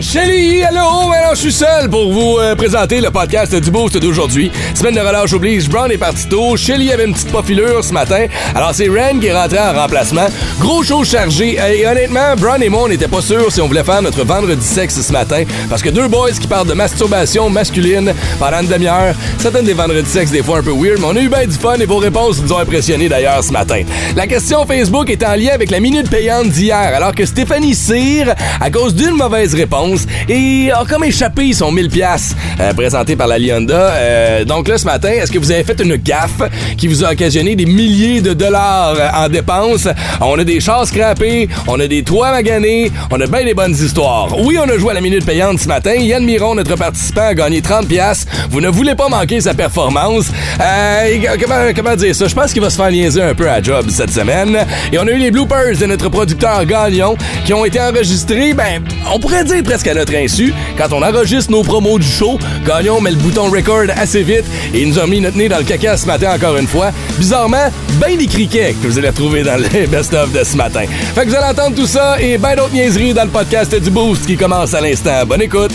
Shelly! Hello! Maintenant, je suis seul pour vous euh, présenter le podcast du Boost d'aujourd'hui. Semaine de relâche oblige, Brown est parti tôt. Shelly avait une petite pofilure ce matin. Alors, c'est Ren qui est rentré en remplacement. Gros show chargé. Et honnêtement, Brown et moi, on n'était pas sûrs si on voulait faire notre vendredi sexe ce matin. Parce que deux boys qui parlent de masturbation masculine pendant une demi-heure, ça donne des vendredis sexe des fois un peu weird, mais on a eu bien du fun et vos réponses nous ont impressionnés d'ailleurs ce matin. La question Facebook est en lien avec la minute payante d'hier, alors que Stéphanie Cyr, à cause d'une mauvaise réponse, et a comme échappé son 1000 pièces présenté par la Lionda. Euh, donc là, ce matin, est-ce que vous avez fait une gaffe qui vous a occasionné des milliers de dollars en dépenses? On a des chars scrappés, on a des toits maganés, on a bien des bonnes histoires. Oui, on a joué à la minute payante ce matin. Yann Miron, notre participant, a gagné 30 pièces. Vous ne voulez pas manquer sa performance. Euh, comment dire ça? Je pense qu'il va se faire niaiser un peu à job cette semaine. Et on a eu les bloopers de notre producteur Gagnon qui ont été enregistrés, ben, on pourrait dire presque notre insu. Quand on enregistre nos promos du show, Gagnon met le bouton record assez vite et il nous a mis notre nez dans le caca ce matin encore une fois. Bizarrement, ben des criquets que vous allez retrouver dans les best-of de ce matin. Fait que vous allez entendre tout ça et ben d'autres niaiseries dans le podcast du Boost qui commence à l'instant. Bonne écoute!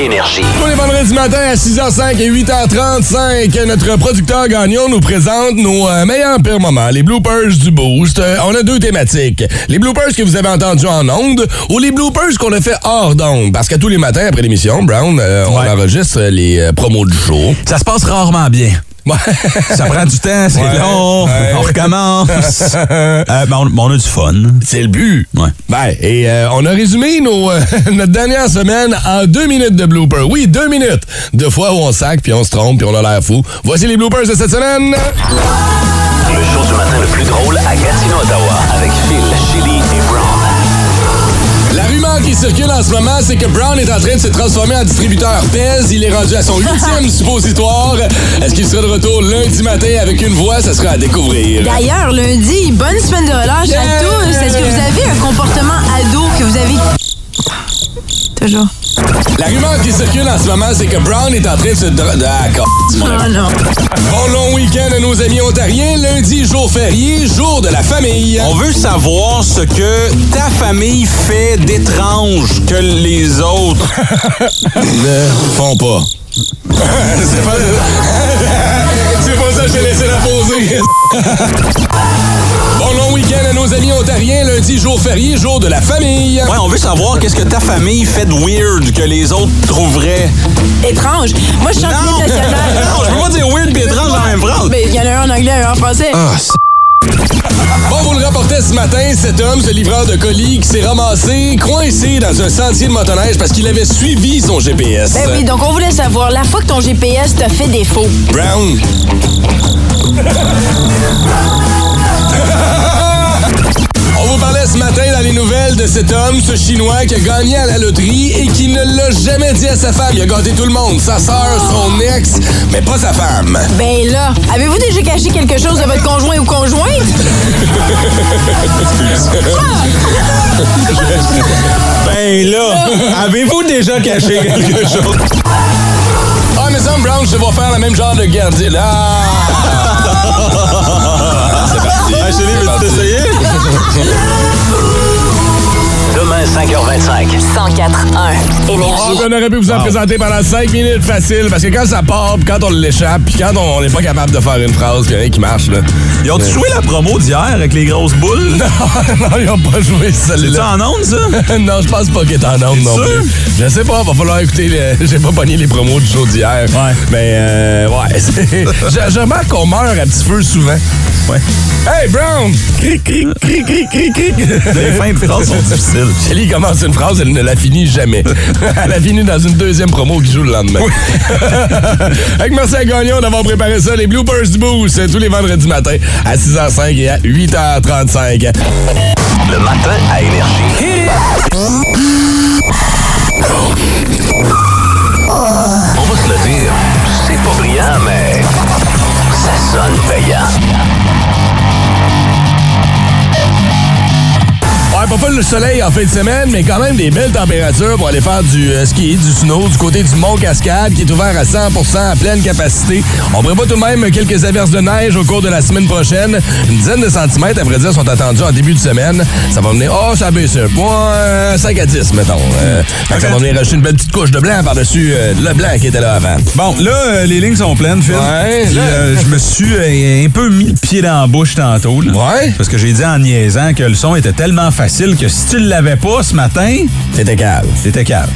Énergie. Tous les vendredis matin à 6h05 et 8h35, notre producteur Gagnon nous présente nos euh, meilleurs pires moments, les bloopers du Boost. Euh, on a deux thématiques. Les bloopers que vous avez entendus en ondes ou les bloopers qu'on a fait hors d'ondes. Parce que tous les matins après l'émission, Brown, euh, on Ouais. enregistre les euh, promos du show. Ça se passe rarement bien. Ça prend du temps, c'est Ouais. long, Ouais. on recommence. Euh, mais on, mais on a du fun. C'est le but. Ouais. Ben, et euh, on a résumé nos, euh, notre dernière semaine en deux minutes de bloopers. Oui, deux minutes. Deux fois où on sac, puis on se trompe, puis on a l'air fou. Voici les bloopers de cette semaine. Le show du matin le plus drôle à Gatineau, Ottawa. Avec Phil, Chili et Brown. Rumeur qui circule en ce moment, c'est que Brown est en train de se transformer en distributeur Pez. Il est rendu à son huitième suppositoire. Est-ce qu'il sera de retour lundi matin avec une voix? Ça sera à découvrir. D'ailleurs, lundi, bonne semaine de relâche Yeah! à tous. Est-ce que vous avez un comportement ado que vous avez... Toujours. La rumeur qui circule en ce moment, c'est que Brown est en train de se... dra- D'accord. Oh non. Bon long week-end à nos amis ontariens. Lundi, jour férié, jour de la famille. On veut savoir ce que ta famille fait d'étrange que les autres. ne font pas. c'est pas... ça t'ai laissé la poser. bon long week-end à nos amis ontariens. Lundi, jour férié, jour de la famille. Ouais, on veut savoir qu'est-ce que ta famille fait de weird que les autres trouveraient. Étrange. Moi, je Non, l'hymne national. non, je peux pas dire weird et étrange en même phrase. Mais il y en a un en anglais, un en français. Ah, c'est- Bon, vous le rapportez ce matin, cet homme, ce livreur de colis, qui s'est ramassé coincé dans un sentier de motoneige parce qu'il avait suivi son GPS. Ben oui, donc on voulait savoir, la fois que ton GPS t'a fait défaut, Brown. Vous parlait ce matin dans les nouvelles de cet homme, ce Chinois qui a gagné à la loterie et qui ne l'a jamais dit à sa femme. Il a gâté tout le monde, sa sœur, son ex, mais pas sa femme. ben là, avez-vous déjà caché quelque chose de votre conjoint ou conjointe? Ben là, avez-vous déjà caché quelque chose? Ah, mais ça, Brown, je vais faire le même genre de gardien. Là! Ah, Chérie, veux-tu t'essayer? Demain, 5h25. 104.1 Ah, Énergie. on aurait pu vous en présenter pendant 5 minutes facile, parce que quand ça part, puis quand on l'échappe, puis quand on n'est pas capable de faire une phrase, puis rien qui marche, là. Ils ont-tu joué la promo d'hier avec les grosses boules? non, ils n'ont pas joué C'est celle-là. ça en onde, ça? non, je pense pas qu'il est en onde non sûr? plus. Je sais pas, va falloir écouter. le- J'ai pas pogné les promos du show d'hier. Ouais. Mais, euh, ouais. c'est- je, je remarque qu'on meurt un petit peu souvent. Ouais. Hey, Brown! Cric, cric, cric, cric, cric, cric. Les fins de phrases sont difficiles. Shelly commence une phrase, elle ne la finit jamais. elle a fini dans une deuxième promo qui joue le lendemain. Avec merci à Gagnon d'avoir préparé ça, les Bloopers du Boost, tous les vendredis matins à 6h05 et à 8h35. Le matin à Énergie. On va se le dire, c'est pas brillant, mais ça sonne payant. Ouais, pas le soleil en fin de semaine, mais quand même des belles températures pour aller faire du euh, ski, du snow, du côté du Mont Cascade, qui est ouvert à 100% à pleine capacité. On prévoit tout de même quelques averses de neige au cours de la semaine prochaine. Une dizaine de centimètres, à vrai dire, sont attendus en début de semaine. Ça va venir, oh, ça a baissé un point, 5 à 10, mettons. Euh, Ça va venir rajouter une belle petite couche de blanc par-dessus euh, le blanc qui était là avant. Bon, là, les lignes sont pleines, Phil. Ouais, je me suis un peu mis le pied dans la bouche tantôt. là. Ouais. Parce que j'ai dit en niaisant que le son était tellement facile que si tu l'avais pas ce matin, C'était calme. t'étais calme.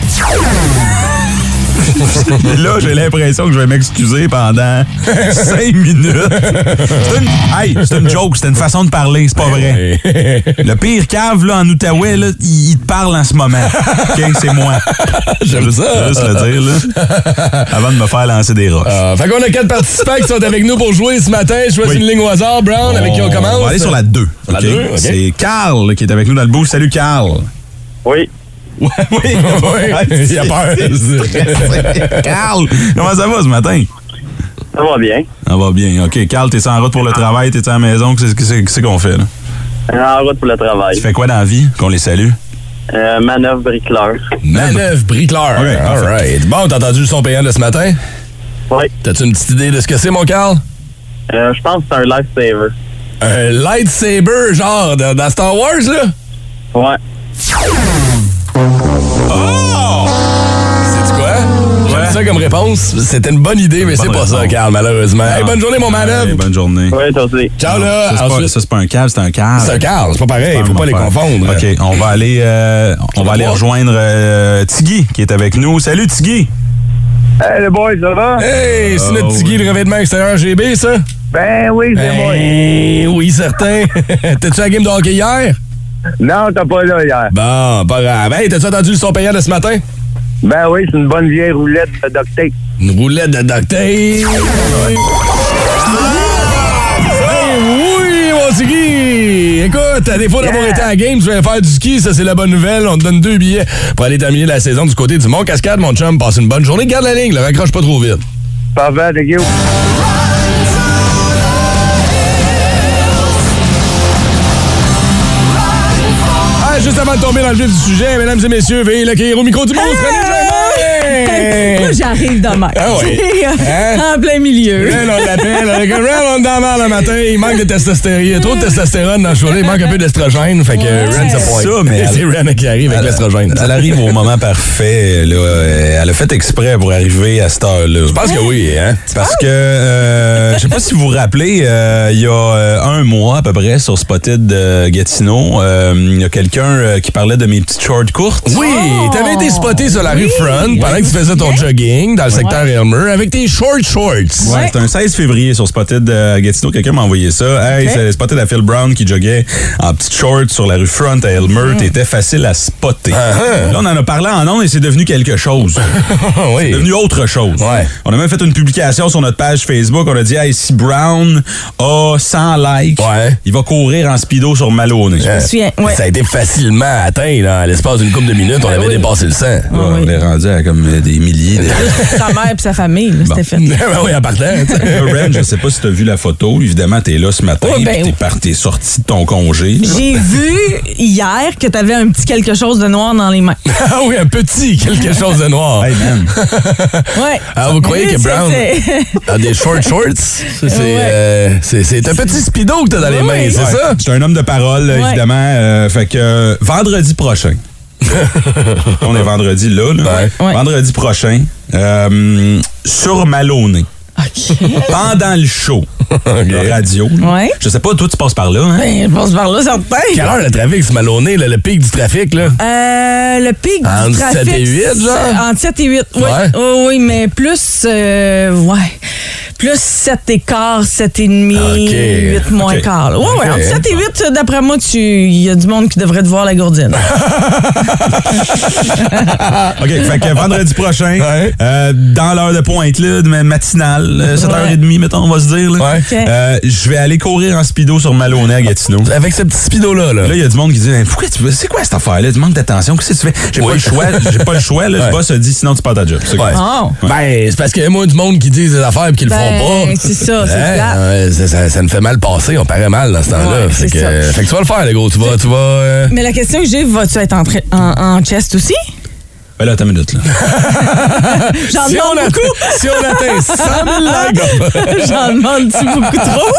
là, j'ai l'impression que je vais m'excuser pendant cinq minutes. C'est une... Hey, c'est une joke, c'est une façon de parler, c'est pas vrai. Le pire cave, là, en Outaouais, là, il, il te parle en ce moment. OK, c'est moi. J'aime ça. Juste le dire, là. Avant de me faire lancer des roches. Euh, fait qu'on a quatre participants qui sont avec nous pour jouer ce matin. Je choisis Oui. une ligne au hasard. Brown, avec qui on commence? On va aller sur la 2. Sur la deux, OK. C'est Carl qui est avec nous dans le bout. Salut, Carl. Oui. Oui, Oui, il a peur. Carl, comment ça va ce matin? Ça va bien. Ça va bien. OK, Carl, t'es en route pour le travail, t'es à la maison. Qu'est-ce qu'on fait, là? En route pour le travail. Tu fais quoi dans la vie? Qu'on les salue? Euh, manœuvre bricoleur. Manœuvre bricoleur. OK, All right. Bon, t'as entendu le son payant de ce matin? Oui. T'as-tu une petite idée de ce que c'est, mon Carl? Euh, je pense que c'est un lifesaver. Un lightsaber, genre, dans Star Wars, là? Ouais. Oh! C'est quoi? J'aime Ouais. ça comme réponse. C'était une bonne idée, mais c'est pas ça. Carl, malheureusement. Hey, bonne journée, mon. Hey, bonne journée. Oui, toi aussi. Ciao, là. ça, c'est pas, ça, c'est pas un câble, c'est un Carl. C'est un Carl, c'est pas pareil. Faut pas les confondre. OK, on va aller, euh, on va aller rejoindre euh, Tiggy qui est avec nous. Salut, Tiggy. Hey, le boy, ça va? Hey, c'est Oh, notre petit Guy, oui. le revêtement extérieur GB, ça? Ben oui, Ben, oui, certain. T'as-tu la game de hockey hier? Non, t'as pas là hier. Bon, pas grave. Hey, t'as-tu entendu le son payant de ce matin? Ben oui, c'est une bonne vieille roulette de duct tape. Une roulette de duct tape. Hey, oui, mon Tiggy! Écoute, à défaut d'avoir été à la game, tu viens faire du ski, ça c'est la bonne nouvelle. On te donne deux billets pour aller terminer la saison du côté du Mont Cascade, mon chum. Passe une bonne journée. Garde la ligne, là, raccroche pas trop vite. Parfait, thank you. Juste avant de tomber dans le vif du sujet, mesdames et messieurs, veuillez l'accueillir au micro du monstre, Moi, j'arrive demain. Ah oui. Hein? en plein milieu. Là, on l'appelle. On est merde le matin. Il manque de testostérone. Il y a trop de testostérone dans le show Il manque un peu d'estrogène. Fait que Ren se pointe. Ça, mais C'est Ren qui arrive avec l'estrogène. Elle arrive au moment parfait. Là. Euh, Elle a fait exprès pour arriver à cette heure-là. Je pense que oui, hein? Parce que, euh, je sais pas si vous vous rappelez, euh, il y a euh, un mois à peu près sur Spotted de Gatineau, euh, il y a quelqu'un qui parlait de mes petites shorts courtes. Oui, t'avais été spoté sur la rue Front pendant que tu faisais ton jogging dans le secteur Elmer avec tes short shorts. Ouais, C'était un 16 février sur Spotted de Gatineau. Quelqu'un m'a envoyé ça. Hey, c'est Spotted à Phil Brown qui joguait en petites shorts sur la rue Front à Elmer. T'étais facile à spotter. Là, on en a parlé en ondes et c'est devenu quelque chose. oui. C'est devenu autre chose. Ouais. On a même fait une publication sur notre page Facebook. On a dit, hey, si Brown a 100 likes, Ouais. il va courir en speedo sur Maloney. Euh, me souviens, ouais. Ça a été facilement atteint là, à l'espace d'une couple de minutes. On avait oui. dépassé le 100. Ouais, On est rendu à comme euh, des milliers. De... Sa mère et sa famille, là, c'était fait. Ben oui, en partant. tu Ren, je sais pas si tu as vu la photo. Évidemment, t'es là ce matin. Ben oui. par- t'es sorti de ton congé. J'ai vu hier que t'avais un petit quelque chose de noir dans les mains. Ah oui, un petit quelque chose de noir. Hey, man. Ouais. Ah, vous croyez que Brown a des short shorts? C'est c'est, Ouais. euh, un petit speedo que t'as dans les mains, c'est ça? Je suis un homme de parole, là, Ouais. évidemment. Euh, fait que euh, vendredi prochain. On est vendredi là. là. Ouais. Ouais. Vendredi prochain. euh, sur Maloney. Pendant le show. de radio. Ouais. Je sais pas, toi, tu passes par là. Hein? Ben, je passe par là, certain. Quelle heure le trafic, c'est malonné, là, le pic du trafic, là? Euh, le pic Entre du trafic. 7 et 8, c'est- genre? Entre 7 et 8, oui. Ouais. Oui, oui, mais plus, euh, ouais. Plus 7 et quart, 7 et demi, Ok. 8 moins Ok. quart. là. Ouais, ouais, Ok. entre 7 et 8, d'après moi, tu- il y a du monde qui devrait te voir la gourdine. OK, fait que vendredi prochain, Ouais. euh, dans l'heure de pointe, là, de ma- matinale, euh, 7h30, mettons, on va se dire. là. Ouais. Euh, je vais aller courir en speedo sur Maloney à Gatineau. Avec ce petit speedo-là, là. Là, il y a du monde qui dit Hey, Pourquoi tu c'est quoi cette affaire-là? Tu manques d'attention. Qu'est-ce que tu fais? J'ai pas le choix. J'ai pas le choix. Là, Ouais. Le boss a dit sinon tu perds ta job. C'est Ouais. quoi? Oh. Ben, c'est parce qu'il y a moins du monde qui disent des affaires et qui le Ben, font pas. c'est ça, c'est Hein? Ouais, ça, ça- ça nous fait mal passer, on paraît mal dans ce temps-là. Ouais, fait, c'est que, ça. fait que tu vas le faire, le gros. Tu vas. Tu vas euh, Mais la question que j'ai, vas-tu être en, tra- en, en chest aussi? Ben là, attends une minute, là. J'en si, on demande beaucoup. si on atteint 100 000 likes, J'en demande-tu beaucoup trop?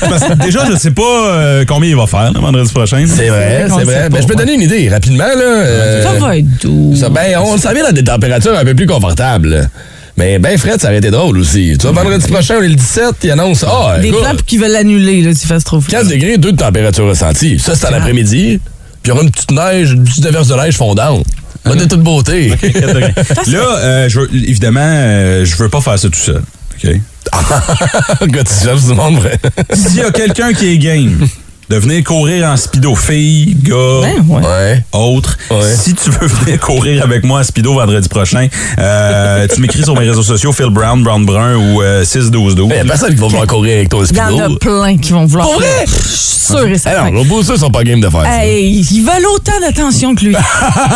Parce que déjà, je sais pas euh, combien il va faire, là, vendredi prochain. c'est vrai, c'est vrai. Ben, je peux ouais. donner une idée rapidement. Là, euh, Ça va être doux. ça- ben, on s'en vient dans des températures un peu plus confortables. Mais ben Fred, ça aurait été drôle aussi. Tu vois, vendredi prochain, on est le 17, il annonce Ah, Des écoute, plans qui veulent l'annuler, là, s'il fait trop froid. 4 degrés, 2 de température ressentie. Ça, c'est en après-midi. Puis il y aura une petite neige, une petite averse de neige fondante. Pas de toute beauté. Là, euh, je veux- évidemment, euh, je veux pas faire ça tout seul. OK? Gars, tu cherches du monde, vrai. S'il y a quelqu'un qui est game de venir courir en speedo, fille, gars, Ben, ouais. Ouais. autre, Ouais. si tu veux venir courir avec moi en speedo vendredi prochain, euh, tu m'écris sur mes réseaux sociaux, Phil Brown, Brown Brun ou euh, 61212. Il y a personne qui va vouloir courir avec ton Il y en speedo. a plein qui vont vouloir. Pour vrai? Je suis sûr et Eh certain. les boosters sont pas game de faire ça. Hey, ils veulent autant d'attention que lui.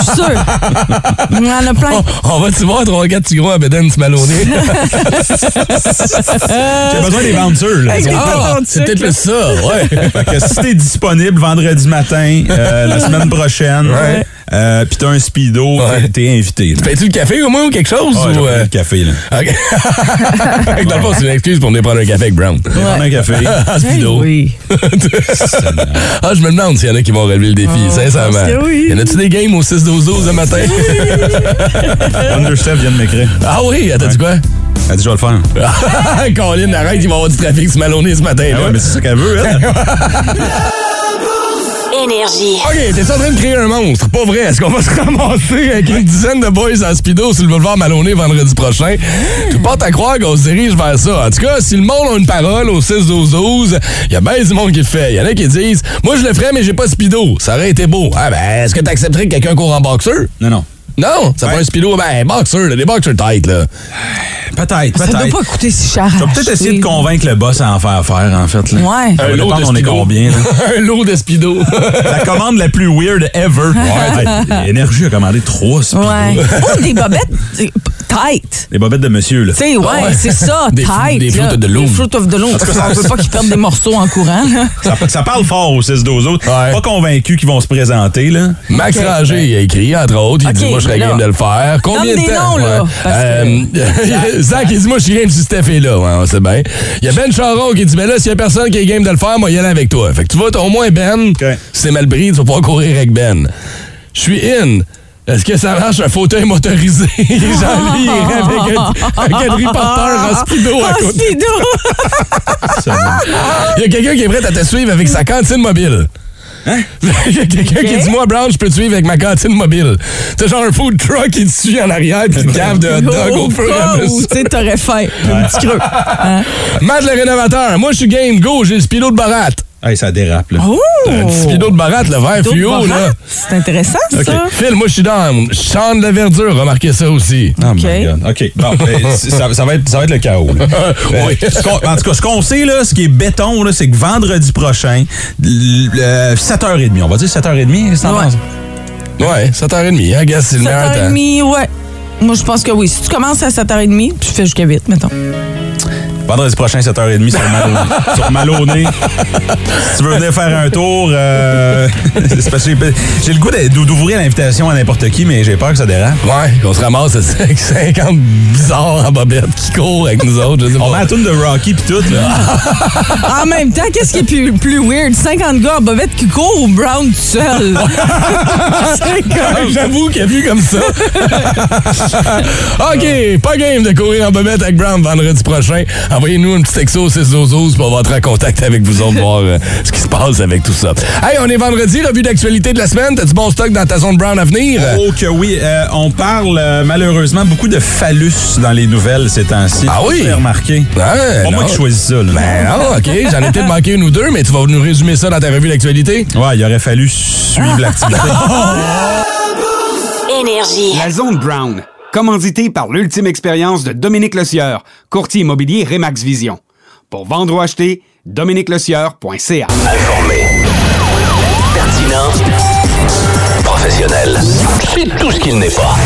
Je suis sûr. Il y en a plein. On, on va-tu voir trois petits gros à Beden se malonner? J'ai besoin des bouncers. Là. Ah, c'est peut-être plus ça, ouais. T'es disponible vendredi matin, euh, la semaine prochaine, Ouais. euh, pis t'as un speedo, Ouais. t'es- invité. là. Fais-tu le café au moins ou quelque chose? Ah, ou, euh, le café, là. OK. Fait que dans le fond, c'est une excuse pour venir prendre un café avec Brown. Prendre un café. En speedo. Oui. ah, je me demande s'il y en a qui vont relever le défi, sincèrement. parce que oui. Y en a-tu des games au 6-12-12 le matin? Understep vient de m'écrire. ah oui, attends, tu quoi? Elle dit, je vais le faire. Colin, arrête, il va y avoir du trafic ce malonné ce matin. Ah ouais, mais c'est ça qu'elle veut, elle. Énergie. OK, t'es en train de créer un monstre. Pas vrai. Est-ce qu'on va se ramasser avec une dizaine de boys en speedo sur le boulevard Maloney vendredi prochain? Tu portes à croire qu'on se dirige vers ça. En tout cas, si le monde a une parole au 6-12-12, il y a bien du monde qui le fait. Il y en a qui disent Moi, je le ferais, mais j'ai pas de speedo. Ça aurait été beau. Ah, ben, est-ce que t'accepterais que quelqu'un court en boxeur? Non, non. Non, ça Ouais. pas un speedo. Ben, boxeur, là, des boxers tight, là. Peut-être, Ça doit peut-être. pas coûter si cher. Je vais peut-être essayer de convaincre le boss à en faire faire, en fait. Là. Ouais. Va dépendre, on est combien. là. un lot de speedo. La commande la plus weird ever. Ouais. Énergie a commandé trois speedos. Ouais. Oh, des bobettes euh, tight. Les bobettes de monsieur, là. Tu sais, ouais, Ah ouais. c'est ça, Des tight. des fruits the loom. Des fruits of the loom. On veut pas qu'ils perdent des morceaux en courant. là. Ça, ça parle fort au 6 12 autres. Ouais. Pas convaincu qu'ils vont se présenter, là. Max Ranger, il a écrit, entre autres, il dit Moi, je serais game de le faire. Combien de des temps? noms, là, parce Euh, Zach, il dit Moi, je suis game si Steph est là. Ouais, on sait bien. Il y a Ben Charon qui dit Mais là, s'il y a personne qui est game de le faire, moi, y aller avec toi. Fait que tu vas, t'as au moins Ben. Si c'est mal pris, tu vas pouvoir courir avec Ben. Je suis in. Est-ce que ça marche un fauteuil motorisé? Jean-Louis, avec un, un quadriporteur en speedo à côté. speedo! Il y a quelqu'un qui est prêt à te suivre avec sa cantine mobile. Hein? Il y a quelqu'un qui dit Moi, Brown, je peux te suivre avec ma cantine mobile. C'est genre un food truck qui te suit en arrière puis une cave de hot dog au fur et à Ou, mesure. tu sais, t'aurais faim. Un petit creux. Hein? Matt le rénovateur, moi je suis game, go, j'ai le speedo de Barat. Hey, ça dérape, là. Oh! Un petit speedo de Barat, le vert fluo, là. C'est intéressant, ça. Phil, moi je suis down. Chante de la verdure, remarquez ça aussi. Oh OK. my God. OK. Bon, ben, ça, ça va être, ça va être le chaos. là. Oui. qu'on- en tout cas, ce qu'on sait, là, ce qui est béton, là, c'est que vendredi prochain, l- euh, 7h30, on va dire 7h30, c'est en Ouais. Ouais, 7h30, hein, gars, c'est le meilleur temps. 7h30, ouais. Moi, je pense que oui. Si tu commences à 7h30, tu fais jusqu'à 8, mettons. Vendredi prochain, 7h30 sur Maloney. sur Maloney. Si tu veux venir faire un tour, euh, j'ai le goût d'ouvrir l'invitation à n'importe qui, mais j'ai peur que ça dérape. Ouais, qu'on se ramasse avec 50 bizarres en bobette qui courent avec nous autres, je sais On met la toune de Rocky pis tout, là. En même temps, qu'est-ce qui est plus, plus weird? 50 gars en bobette qui courent ou Brown tout seul? J'avoue qu'il y a vu comme ça. OK, pas game de courir en bobette avec Brown vendredi prochain. Envoyez-nous un petit texto au 612 pour on va entrer en contact avec vous autres, voir euh, ce qui se passe avec tout ça. Hey, on est vendredi, revue d'actualité de la semaine. T'as du bon stock dans ta zone Brown à venir? Oh que oui, euh, on parle euh, malheureusement beaucoup de phallus dans les nouvelles ces temps-ci. Ah oui? Avez remarqué? Ouais, Pas moi non. qui choisis ça. Là. Ben non, OK. J'en ai peut-être manqué une ou deux, mais tu vas nous résumer ça dans ta revue d'actualité? Ouais, il aurait fallu suivre l'activité. Énergie. La zone Brown, commanditée par l'ultime expérience de Dominique Lecieur, courtier immobilier Remax Vision. Pour vendre ou acheter, dominiquelecieur.ca. Informé. Pertinent. Professionnel. C'est tout ce qu'il n'est pas.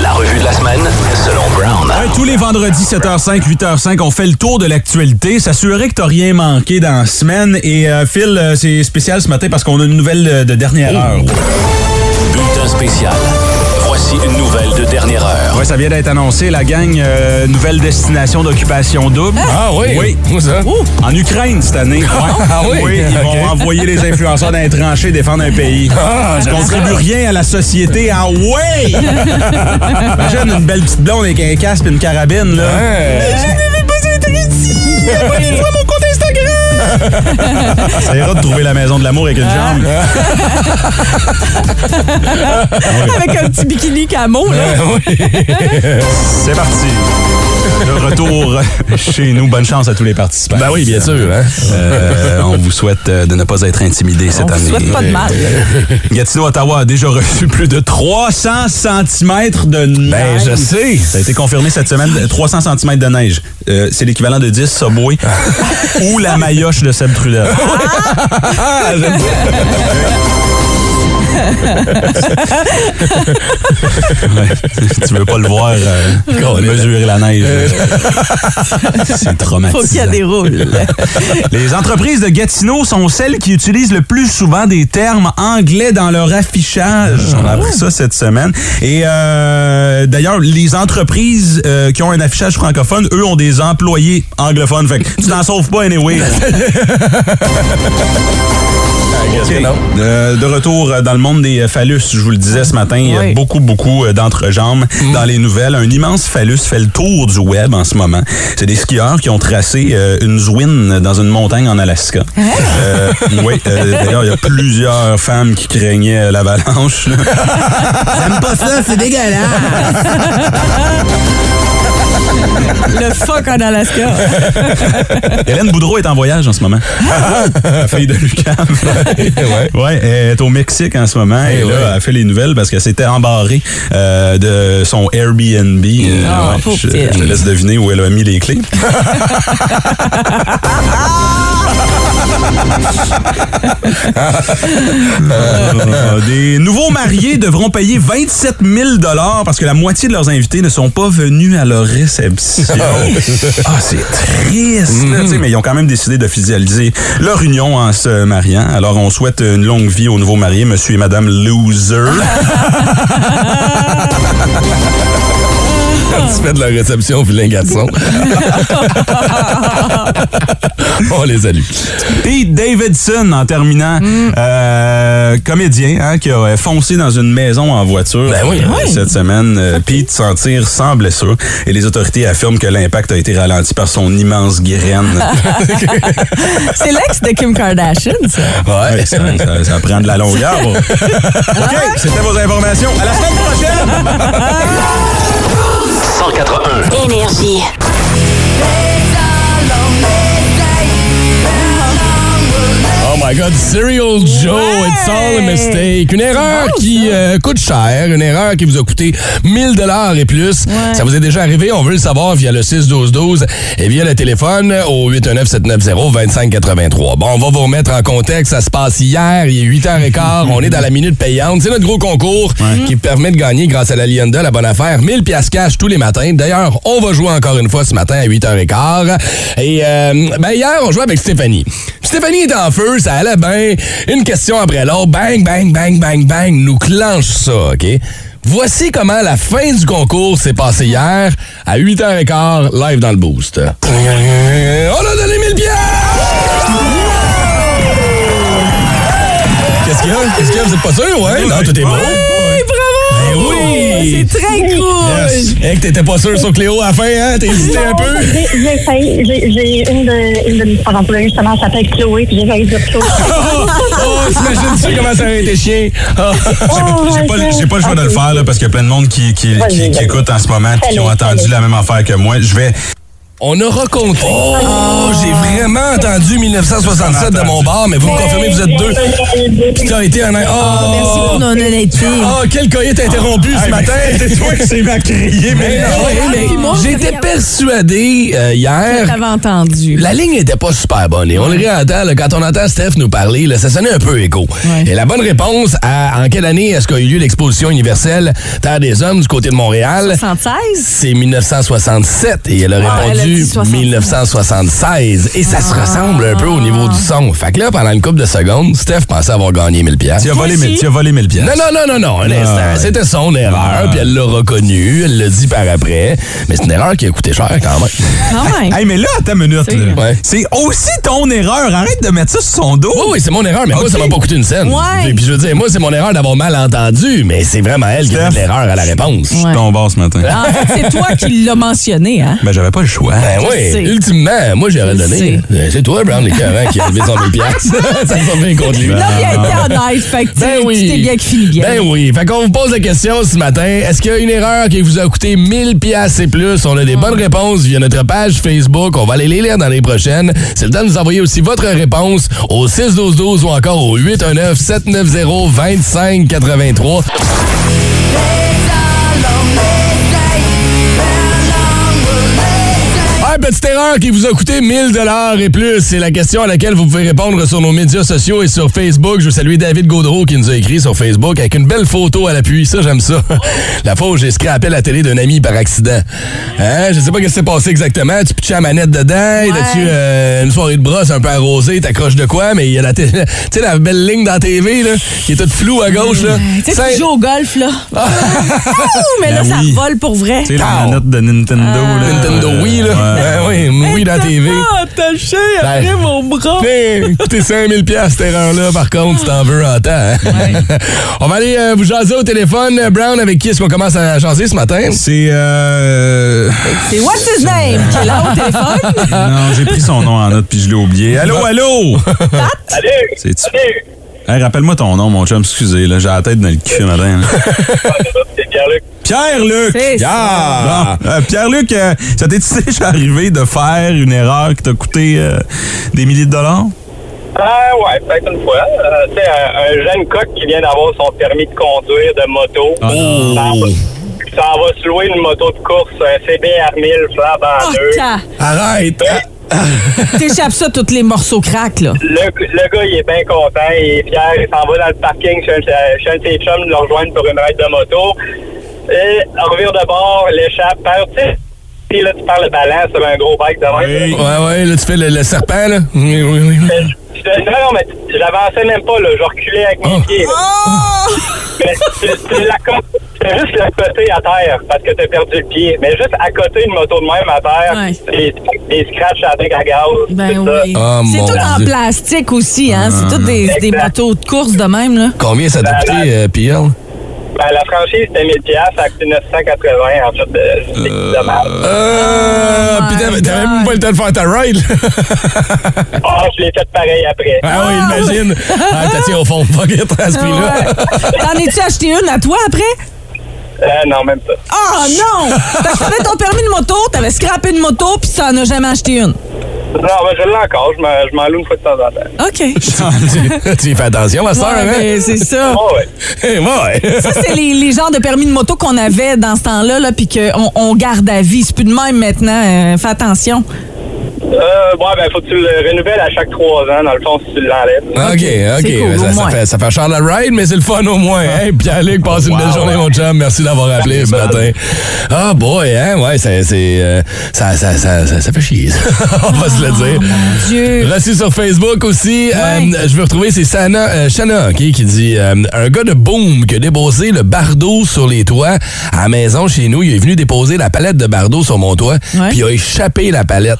La revue de la semaine, selon Brown. Ouais, tous les vendredis 7h05, 8h05, on fait le tour de l'actualité, s'assurer que t'as rien manqué dans la semaine. Et euh, Phil, euh, c'est spécial ce matin parce qu'on a une nouvelle euh, de dernière heure. Bulletin spécial. Voici une nouvelle de dernière heure. Ouais, ça vient d'être annoncé, la gang, euh, nouvelle destination d'occupation double. Ah oui? Oui. Où ça? En Ukraine cette année. Ouais. Ah oui? ils vont envoyer les influenceurs dans les tranchées défendre un pays. Ah, Ils contribuent rien à la société en way! Imagine une belle petite blonde avec un casque et une carabine, là. Ouais. Ça ira de trouver la maison de l'amour avec une jambe. Avec un petit bikini camo, là. C'est parti. De retour chez nous. Bonne chance à tous les participants. Ben oui, bien sûr. Hein? Euh, on vous souhaite euh, de ne pas être intimidés cette On vous année. souhaite pas de mal. Gatineau, Ottawa a déjà reçu plus de 300 cm de neige. Ben, je sais. Ça a été confirmé cette semaine. 300 cm de neige. Euh, c'est l'équivalent de 10 Subway ou la maillotche de Seb Trudel. Ah, j'aime Ouais. tu veux pas le voir euh, mesurer la neige. c'est traumatisant. Faut qu'il y a des rôles. Les entreprises de Gatineau sont celles qui utilisent le plus souvent des termes anglais dans leur affichage. On a appris ça cette semaine. Et euh, d'ailleurs, les entreprises euh, qui ont un affichage francophone, eux, ont des employés anglophones. Fait que tu t'en sauves pas anyway. Euh, de retour dans le monde des euh, phallus, je vous le disais ce matin, il y a beaucoup, beaucoup euh, d'entrejambes dans les nouvelles. Un immense phallus fait le tour du web en ce moment. C'est des skieurs qui ont tracé euh, une zwin dans une montagne en Alaska. Euh, oui, euh, d'ailleurs, il y a plusieurs femmes qui craignaient l'avalanche. J'aime pas ça, c'est dégueulasse. Le fuck en Alaska. Hélène Boudreau est en voyage en ce moment. La fille de Lucas. Ouais. Ouais, elle est au Mexique en ce moment et Eh là, ouais. elle a fait les nouvelles parce qu'elle s'était embarrée euh, de son Airbnb. Euh, Ah, ouais, je, je te laisse deviner où elle a mis les clés. Euh, Des nouveaux mariés devront payer 27 000 parce que la moitié de leurs invités ne sont pas venus à leur réception. ah, c'est triste, là, sais, mais ils ont quand même décidé d'officialiser leur union en se mariant. Alors, on souhaite une longue vie aux nouveaux mariés, monsieur et madame Loser. Satisfait de la réception, vilain garçon. On les salue. Pete Davidson, en terminant, euh, comédien hein, qui a euh, foncé dans une maison en voiture Ben oui. euh, cette semaine. Euh, Pete s'en tire sans blessure et les autorités affirment que l'impact a été ralenti par son immense graine. C'est l'ex de Kim Kardashian, ça. Ouais, ça, ça- ça prend de la longueur. bon. OK, c'était vos informations. À la semaine prochaine! 181. Énergie. My God, Serial Joe, it's all a mistake. Une erreur qui euh, coûte cher, une erreur qui vous a coûté 1000 dollars et plus. Ça vous est déjà arrivé? On veut le savoir via le 6-12-12 et via le téléphone au 819-790-2583. Bon, on va vous remettre en contexte. Ça se passe hier, il est 8h15. on est dans la minute payante. C'est notre gros concours qui permet de gagner grâce à la Lianda, la bonne affaire, 1000 piastres cash tous les matins. D'ailleurs, on va jouer encore une fois ce matin à 8h15. Et euh, ben hier, on jouait avec Stéphanie. Stéphanie est en feu, ça allait bien. Une question après l'autre, bang, bang, bang, bang, bang, nous clenche ça, OK? Voici comment la fin du concours s'est passée hier à 8h15, live dans le boost. On a donné 1000 pièces! Qu'est-ce qu'il y a? Qu'est-ce qu'il y a? Vous êtes pas sûr? Ouais? Non, tout est beau. Oui, bravo! Ben oui! C'est très cool! Yes. Hey, que t'étais pas sûr sur Cléo à la fin, hein? T'as hésité un peu? J'ai j'ai failli, j'ai une de, une de mes employées, justement, elle s'appelle Chloé, puis j'ai failli dire Chloé. Oh, oh t'imagines-tu comment ça aurait été chien? J'ai pas, j'ai pas le choix de le faire là, parce qu'il y a plein de monde qui, qui, qui, qui écoute en ce moment et qui ont entendu la même affaire que moi. Je vais On a raconté. Oh, j'ai vraiment entendu 1967 de mon bar, mais vous me confirmez que vous êtes deux. Puis t'as été en... Oh, Merci pour ton honnêteté. Oh, quel coït interrompu ce matin! C'est toi qui s'est ma crié, Mais mais j'étais persuadé euh, hier. T'avais entendu. La ligne était pas super bonne. Et on le réentend, là, quand on entend Steph nous parler, là, ça sonnait un peu écho. Ouais. Et la bonne réponse à en quelle année est-ce qu'a eu lieu l'exposition universelle Terre des Hommes du côté de Montréal? 76? C'est 1967 et elle a Ah, elle a répondu dit 69. 1976 et ça se ressemble un peu au niveau du son. Fait que là, pendant une couple de secondes, Steph pensait avoir gagné 1000 pièces. tu as volé, Moi mille- aussi? tu as volé 1000 pièces. Non, non, non, non, non, un instant. ouais. C'était son erreur, puis elle l'a reconnu, elle l'a dit par après. Mais c'est une erreur qui a coûté cher quand même. Quand même. Hey, mais là, ta minute, C'est- là. Ouais. C'est aussi ton erreur. Arrête de mettre ça sur son dos. Oui, oui, c'est mon erreur, mais moi, Ok. ça m'a pas coûté une scène. Ouais. Et puis je veux dire, moi, c'est mon erreur d'avoir mal entendu, mais c'est vraiment elle qui a fait l'erreur à la réponse. Je suis bar ce matin. En fait, c'est toi qui l'as mentionné, hein? Ben, j'avais pas le choix. Ben Je oui, sais. ultimement, moi, j'aurais Je donné. Euh, C'est toi, Brown, l'écœurant, qui a levé son 1000 piastres. ça me fait bien contre lui. Là, il a été honnête. Fait que tu Ben oui. tu t'es bien qui finit bien. Ben oui. Fait qu'on vous pose la question ce matin. Est-ce qu'il y a une erreur qui vous a coûté 1000 pièces et plus? On a des bonnes réponses via notre page Facebook. On va aller les lire dans les prochaines. C'est le temps de nous envoyer aussi votre réponse au 61212 ou encore au 819 790 2583. Ah, petite erreur qui vous a coûté 1000 dollars et plus. C'est la question à laquelle vous pouvez répondre sur nos médias sociaux et sur Facebook. Je veux saluer David Gaudreau qui nous a écrit sur Facebook avec une belle photo à l'appui. Ça, j'aime ça. la fois où j'ai scrappé la télé d'un ami par accident. Hein? Je sais pas ce qui s'est passé exactement. Tu pitchais la manette dedans. Et là-dessus, euh, une soirée de brosse un peu arrosée. T'accroches de quoi? Mais il y a la télé. Tu sais, la belle ligne dans la TV, là, qui est toute floue à gauche, là. Tu sais, tu joues au golf, là. Ouh, mais là, Ben ça oui. vole pour vrai. Tu sais, la manette de Nintendo. là. Nintendo Wii, là. Ouais. Ben oui, oui dans la TV. Ah, attaché après après mon bras. Hey, coûté 5000 pièces cette erreur-là, par contre, si t'en veux en temps. hein. On va aller euh, vous jaser au téléphone. Euh, Brown, avec qui est-ce qu'on commence à jaser ce matin? C'est. Euh... C'est What's His Name qui est là au téléphone? non, j'ai pris son nom en note puis je l'ai oublié. Allô, allô? Salut! C'est-tu? Salut! Hey, rappelle-moi ton nom, mon chum. Excusez, là, j'ai la tête dans le cul matin. Pierre-Luc. Pierre-Luc! Ah! Bon, euh, Pierre-Luc, euh, ça t'est déjà arrivé de faire une erreur qui t'a coûté euh, des milliers de dollars? Ah ouais, peut-être une fois. Euh, tu sais, un, un jeune coq qui vient d'avoir son permis de conduire de moto. Oh! Ça, va, se louer une moto de course, un CBR 1000 flab en Oh, deux. Arrête! T'échappes ça, tous les morceaux craques, là. Le, le gars, il est bien content, il est fier, il s'en va dans le parking chez un, chez un de ses chums, le rejoindre pour une ride de moto. Et en revire de bord, l'échappe, perd, tu sais. Puis là, tu parles de balance sur un gros bike de même. Ouais, ouais, là, tu fais le, le serpent, là. Oui, oui, oui. Te- non, non, mais j'avançais même pas, là. Je reculais avec mes Oh. pieds. Mais fais juste le côté à terre parce que t'as perdu le pied. Mais juste à côté une moto de même à terre, Ouais. des, des scratchs à la à gaz. Ben tout ça. oui. Oh, c'est tout en plastique aussi, hein. C'est tout des, des Exact. motos de course de même, là. Combien ça t'a coûté, euh, Pierre? Ben, la franchise, c'était 1000 piastres, ça a coûté 980 en fait. de- C'est dommage. Euh, Oh pis my t'avais même pas le temps de faire ta ride. Ah, je l'ai fait pareil après. ah oui, imagine. Ah, t'as tiré au fond. Fuck it, à ce prix-là. Ouais. T'en es-tu acheté une à toi après? Euh, non, même pas. Oh non! Fait que t'avais ton permis de moto, t'avais scrappé une moto, puis t'en as jamais acheté une. Non, ben, je l'ai encore. Je m'en- je m'en loue une fois de temps en temps. OK. tu, fais attention, ma soeur, Ouais, hein? ben, c'est ça. Oh, ouais. Ouais. Ça, c'est les, les genres de permis de moto qu'on avait dans ce temps-là, là, puis qu'on on garde à vie. C'est plus de même maintenant. Euh, fais attention. Euh, ouais, ben, faut que tu le renouvelles à chaque trois ans, dans le fond, si tu l'enlèves. OK, OK. c'est cool, ça, fait, ça fait cher la ride, mais c'est le fun au moins. Hey, Pierre-Luc, passe une belle journée, mon chum. Merci d'avoir appelé ce matin. Ah, boy, hein? Ouais, c'est. c'est, euh, ça, ça, ça, ça, ça fait chier, ça. On va se le dire. Dieu. Reçu sur Facebook aussi. Ouais. Euh, je veux retrouver, c'est Sana, euh, Shana ok, qui dit euh, Un gars de Boom qui a déposé le bardeau sur les toits à la maison chez nous. Il est venu déposer la palette de bardeau sur mon toit, puis il a échappé la palette.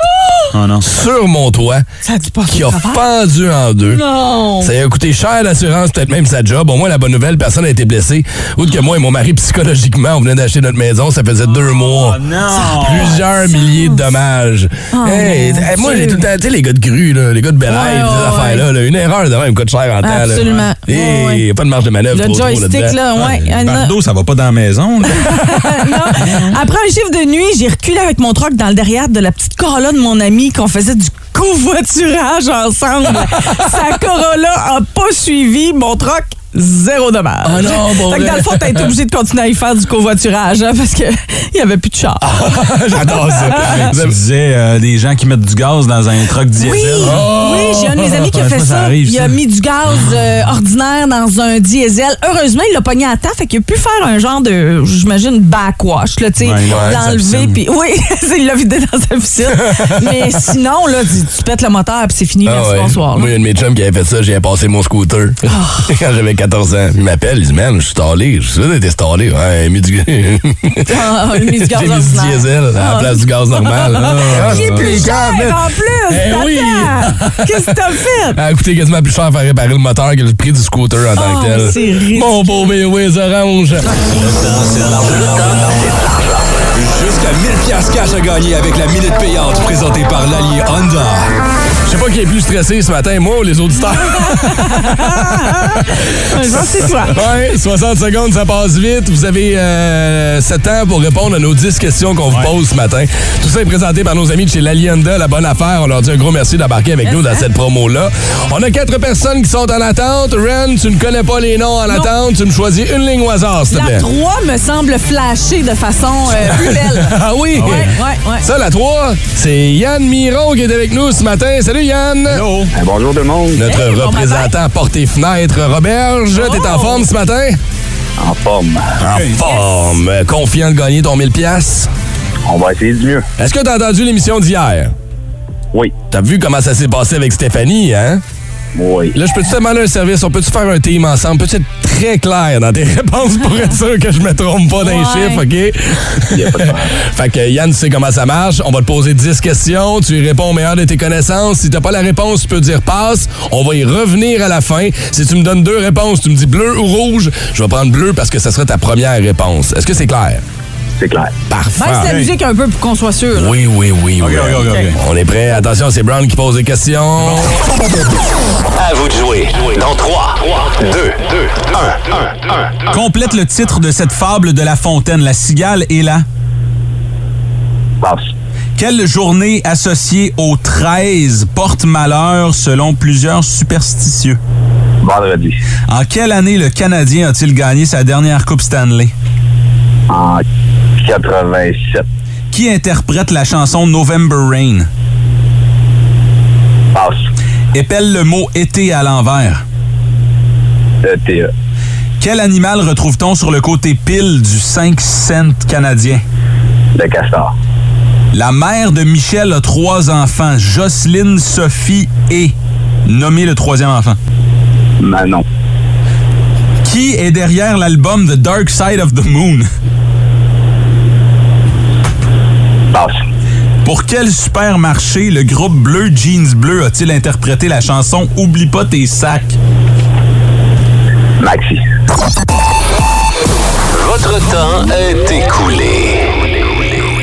Oh non. sur mon toit Ça a qui a fendu en deux. Non. Ça a coûté cher l'assurance, peut-être même sa job. Au moins, la bonne nouvelle, personne n'a été blessé. Outre que moi et mon mari, psychologiquement, on venait d'acheter notre maison, ça faisait deux mois. Oh non! Plusieurs milliers de dommages. Oh, Hey, mon hey, moi, j'ai tout le temps, tu sais, les gars de grue, là, les gars de Bel Ouais, ces ouais, affaires-là, là, une erreur de même coûte cher en temps. Absolument. Et Ouais, ouais. y a pas de marge de manœuvre Le trop, joystick, là, ouais. Ah. Bardo, ça va pas dans la maison. là. Non. Après un chiffre de nuit, j'ai reculé avec mon truck dans le derrière de la petite Corolla de mon ami qu'on faisait du covoiturage ensemble. Sa Corolla a pas suivi mon truck. Zéro dommage. Ah non, bon Fait que dans le fond, t'as été obligé de continuer à y faire du covoiturage hein, parce qu'il n'y avait plus de char. J'adore ça. Tu disais euh, des gens qui mettent du gaz dans un truck diesel. Oui, oui, j'ai un de mes amis qui a fait ça, ça ça. arrive, il a mis du gaz euh, ordinaire dans un diesel. Heureusement, il l'a pogné à temps, fait qu'il a pu faire un genre de, j'imagine, backwash, là, tu sais, Ouais, l'enlever, puis oui, il l'a vidé dans sa piscine. Mais sinon, là, tu, pètes le moteur, puis c'est fini, Ah merci, ouais. bonsoir. là. Moi, il y a un de mes chums qui avait fait ça, j'ai passé mon scooter Ah. quand j'avais 14 ans. Il m'appelle, il dit Man, je suis stallé. Je suis sûr d'être stallé. Ouais, il a mis du, Ah, il a mis du gaz j'ai mis du diesel à la Ah. place du gaz normal. Ah, Qui est plus cher en plus! Eh oui. Qu'est-ce que t'as fait? Ça a coûté quasiment plus cher à faire réparer le moteur que le prix du scooter en tant que tel. Mon beau Waze orange. Avec la minute payante présentée par l'Allier Honda. Je sais pas qui est plus stressé ce matin, moi ou les auditeurs. Je pense que c'est toi. Ouais, 60 secondes, ça passe vite. Vous avez euh, 7 ans pour répondre à nos 10 questions qu'on vous pose ce matin. Tout ça est présenté par nos amis de chez l'Alienda, la bonne affaire. On leur dit un gros merci d'embarquer avec nous dans cette promo-là. On a quatre personnes qui sont en attente. Ren, tu ne connais pas les noms en attente. Tu me choisis une ligne au hasard, s'il te plaît. La 3 me semble flasher de façon euh, plus belle. Ah oui? Ouais, ouais, ouais. Ça, la 3, c'est Yann Miron qui est avec nous ce matin. Salut Yann! Hello. bonjour tout le monde. Notre Hey, bon représentant porte fenêtre Roberge. T'es en Oh. forme ce matin? En forme. En forme. Confiant de gagner ton 1000 pièces. On va essayer du mieux. Est-ce que t'as entendu l'émission d'hier? Oui. T'as vu comment ça s'est passé avec Stéphanie, hein? Oui. Là, je peux te demander un service? On peut-tu faire un team ensemble? Peux-tu être très clair dans tes réponses pour être sûr que je me trompe pas dans les chiffres, OK? Il y a pas de problème. Fait que Yann, tu sais comment ça marche. On va te poser 10 questions. Tu y réponds au meilleur de tes connaissances. Si t'as pas la réponse, tu peux dire passe. On va y revenir à la fin. Si tu me donnes deux réponses, tu me dis bleu ou rouge, je vais prendre bleu parce que ça sera ta première réponse. Est-ce que c'est clair? C'est clair. Parfait. Baisse la musique un peu pour qu'on soit sûr. là. Oui, oui, oui. OK, oui. OK, OK, OK. On est prêt. Attention, c'est Brown qui pose des questions. À vous de jouer. Dans 3, 2, 2, 1, 1, 1. Complète le titre de cette fable de La Fontaine, La cigale et la... Passe. Quelle journée associée au 13 porte malheur selon plusieurs superstitieux? Vendredi. En quelle année le Canadien a-t-il gagné sa dernière Coupe Stanley? En 87. Qui interprète la chanson November Rain? Passe. Épelle le mot été à l'envers. ETE. Quel animal retrouve-t-on sur le côté pile du 5 cents canadien? Le castor. La mère de Michel a trois enfants, Jocelyne, Sophie et... Nommez le troisième enfant. Manon. Qui est derrière l'album The Dark Side of the Moon? Passe. Pour quel supermarché le groupe Bleu Jeans Bleu a-t-il interprété la chanson Oublie pas tes sacs? Maxi. Votre temps est écoulé.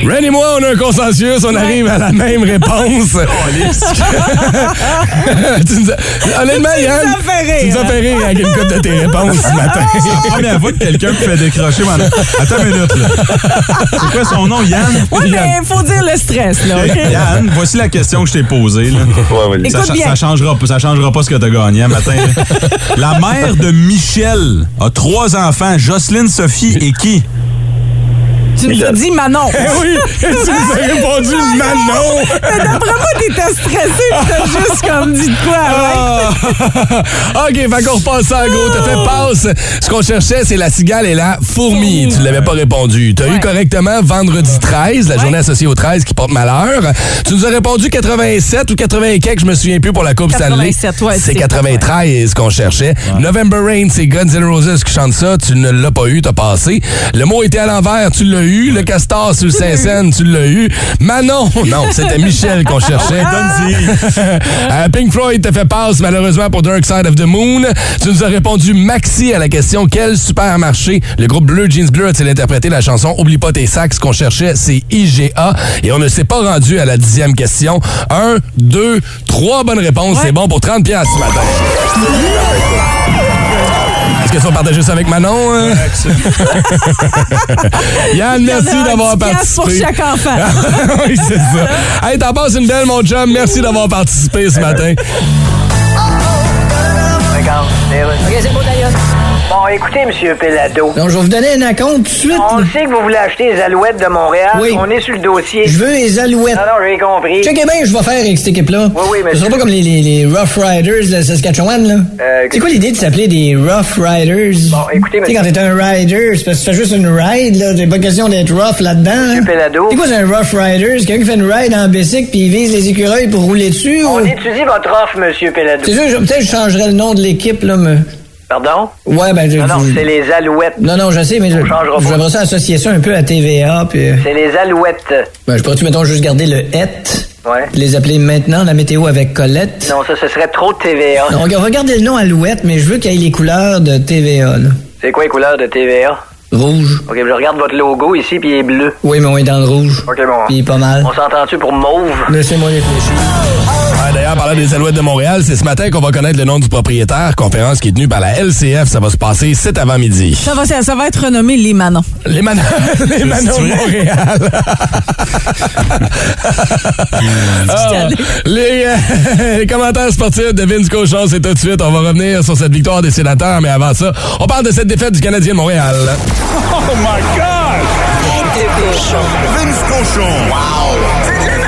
Ren et moi, on a un consensus. On arrive à la même réponse. Tu nous as- Honnêtement, Yann, nous as fait rire, tu nous as fait rire avec une coupe de tes réponses ce matin. C'est la première fois que quelqu'un me fait décrocher. mon- Attends une minute, là. C'est quoi son nom, Yann? Oui, mais faut dire le stress, là? Yann, voici la question que je t'ai posée. Là. Ouais, vas-y. Ça, Écoute cha- bien. ça changera pas, ça changera pas ce que t'as gagné un matin. là. La mère de Michel a trois enfants, Jocelyne, Sophie et qui? Tu nous as dit Manon. Eh oui, tu nous as répondu Manon. Mais D'après moi, t'étais stressé t'as juste comme dit de quoi, ouais? Ah. OK, fait qu'on repasse ça gros. T'as fait passe. Ce qu'on cherchait, c'est la cigale et la fourmi. Tu l'avais pas répondu. T'as eu correctement vendredi 13, la journée associée au 13 qui porte malheur. Tu nous as répondu 87 ou 80 quelques, je me souviens plus pour la Coupe Stanley. 87, ouais, C'est c'est 93 qu'on cherchait. November Rain, c'est Guns N' Roses qui chante ça. Tu ne l'as pas eu, t'as passé. Le mot était à l'envers, tu l'as eu. Le castor sur le Saint-Saëns, tu l'as eu. Manon, non, c'était Michel qu'on cherchait. Euh, Pink Floyd te fait passe, malheureusement, pour Dark Side of the Moon. Tu nous as répondu Maxi à la question quel supermarché? Le groupe Bleu Jeans Bleu a-t-il interprété la chanson Oublie pas tes sacs? Ce qu'on cherchait, c'est IGA. Et on ne s'est pas rendu à la dixième question. Un, deux, trois bonnes réponses. C'est bon pour 30 piastres ce matin. Est-ce que tu vas partager ça avec Manon? hein? Yann, merci d'avoir 10 piastres participé. pour chaque enfant. oui, c'est ça. Hey, t'en passes une belle, mon chum. Merci d'avoir participé ce matin. OK, c'est beau d'ailleurs. Bon, écoutez, M. Pelado. Donc, je vais vous donner un compte tout de suite. On là. sait que vous voulez acheter les alouettes de Montréal. Oui. On est sur le dossier. Je veux les alouettes. Non, non, j'ai compris. Checkez bien, je vais faire avec cette équipe-là. Oui, oui, Ce monsieur. sera pas comme les, les, les Rough Riders de Saskatchewan, là. Euh, c'est quoi l'idée de s'appeler des Rough Riders? Bon, écoutez, Tu sais, monsieur. quand t'es un rider, c'est parce que tu fais juste une ride, là. T'as pas question d'être rough là-dedans. hein. Pelado. C'est quoi, c'est un Rough Rider? C'est quelqu'un qui fait une ride en bicycle puis il vise les écureuils pour rouler dessus? On ou- étudie votre offre, M. Pelado. C'est sûr, peut-être je changerais le nom de l'équipe, là, mais... Pardon? Ouais, ben... je- Non, non, c'est les alouettes. Non, non, je sais, mais je- j'aimerais ça associer ça un peu à TVA, puis... euh, C'est les alouettes. Ben, je pourrais-tu, mettons, juste garder le « et », Ouais. les appeler maintenant la météo avec Colette? Non, ça, ce serait trop TVA. Non, on va garder le nom Alouette, mais je veux qu'il y ait les couleurs de TVA, là. C'est quoi les couleurs de TVA? Rouge. OK, je regarde votre logo ici, puis il est bleu. Oui, mais on est dans le rouge. OK, bon. Puis il est pas mal. On s'entend-tu pour mauve? Laissez-moi réfléchir. Ah, D'ailleurs, parlant des Alouettes de Montréal, c'est ce matin qu'on va connaître le nom du propriétaire. Conférence qui est tenue par la LCF. Ça va se passer cet avant-midi. Ça va, ça, ça va être renommé les Manons. Les Manon, les de Montréal. Ah, les, euh, les commentaires sportifs de Vince Cochon, c'est tout de suite. On va revenir sur cette victoire des sénateurs, mais avant ça, on parle de cette défaite du Canadien de Montréal. Oh my God! De cochon. Vince cochon. Wow!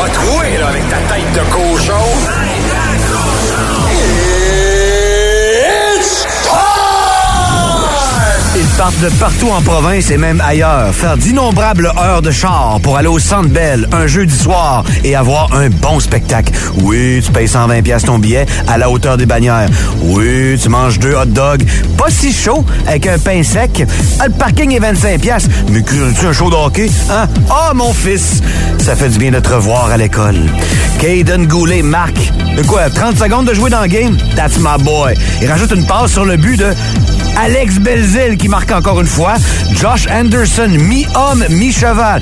A troué, là, avec ta tête de cochon. Partent de partout en province et même ailleurs, faire d'innombrables heures de char pour aller au Centre Bell un jeudi soir et avoir un bon spectacle. Oui, tu payes 120 pièces ton billet à la hauteur des bannières. Oui, tu manges deux hot dogs, pas si chaud, avec un pain sec. Ah, le parking est 25 pièces. Mais tu un show de hockey, hein? Ah, mon fils, ça fait du bien de te revoir à l'école. Caden Goulet marque. De quoi, 30 secondes de jouer dans le game? That's my boy. Il rajoute une passe sur le but de Alex Belzil qui marque encore une fois. Josh Anderson, mi-homme, mi-cheval.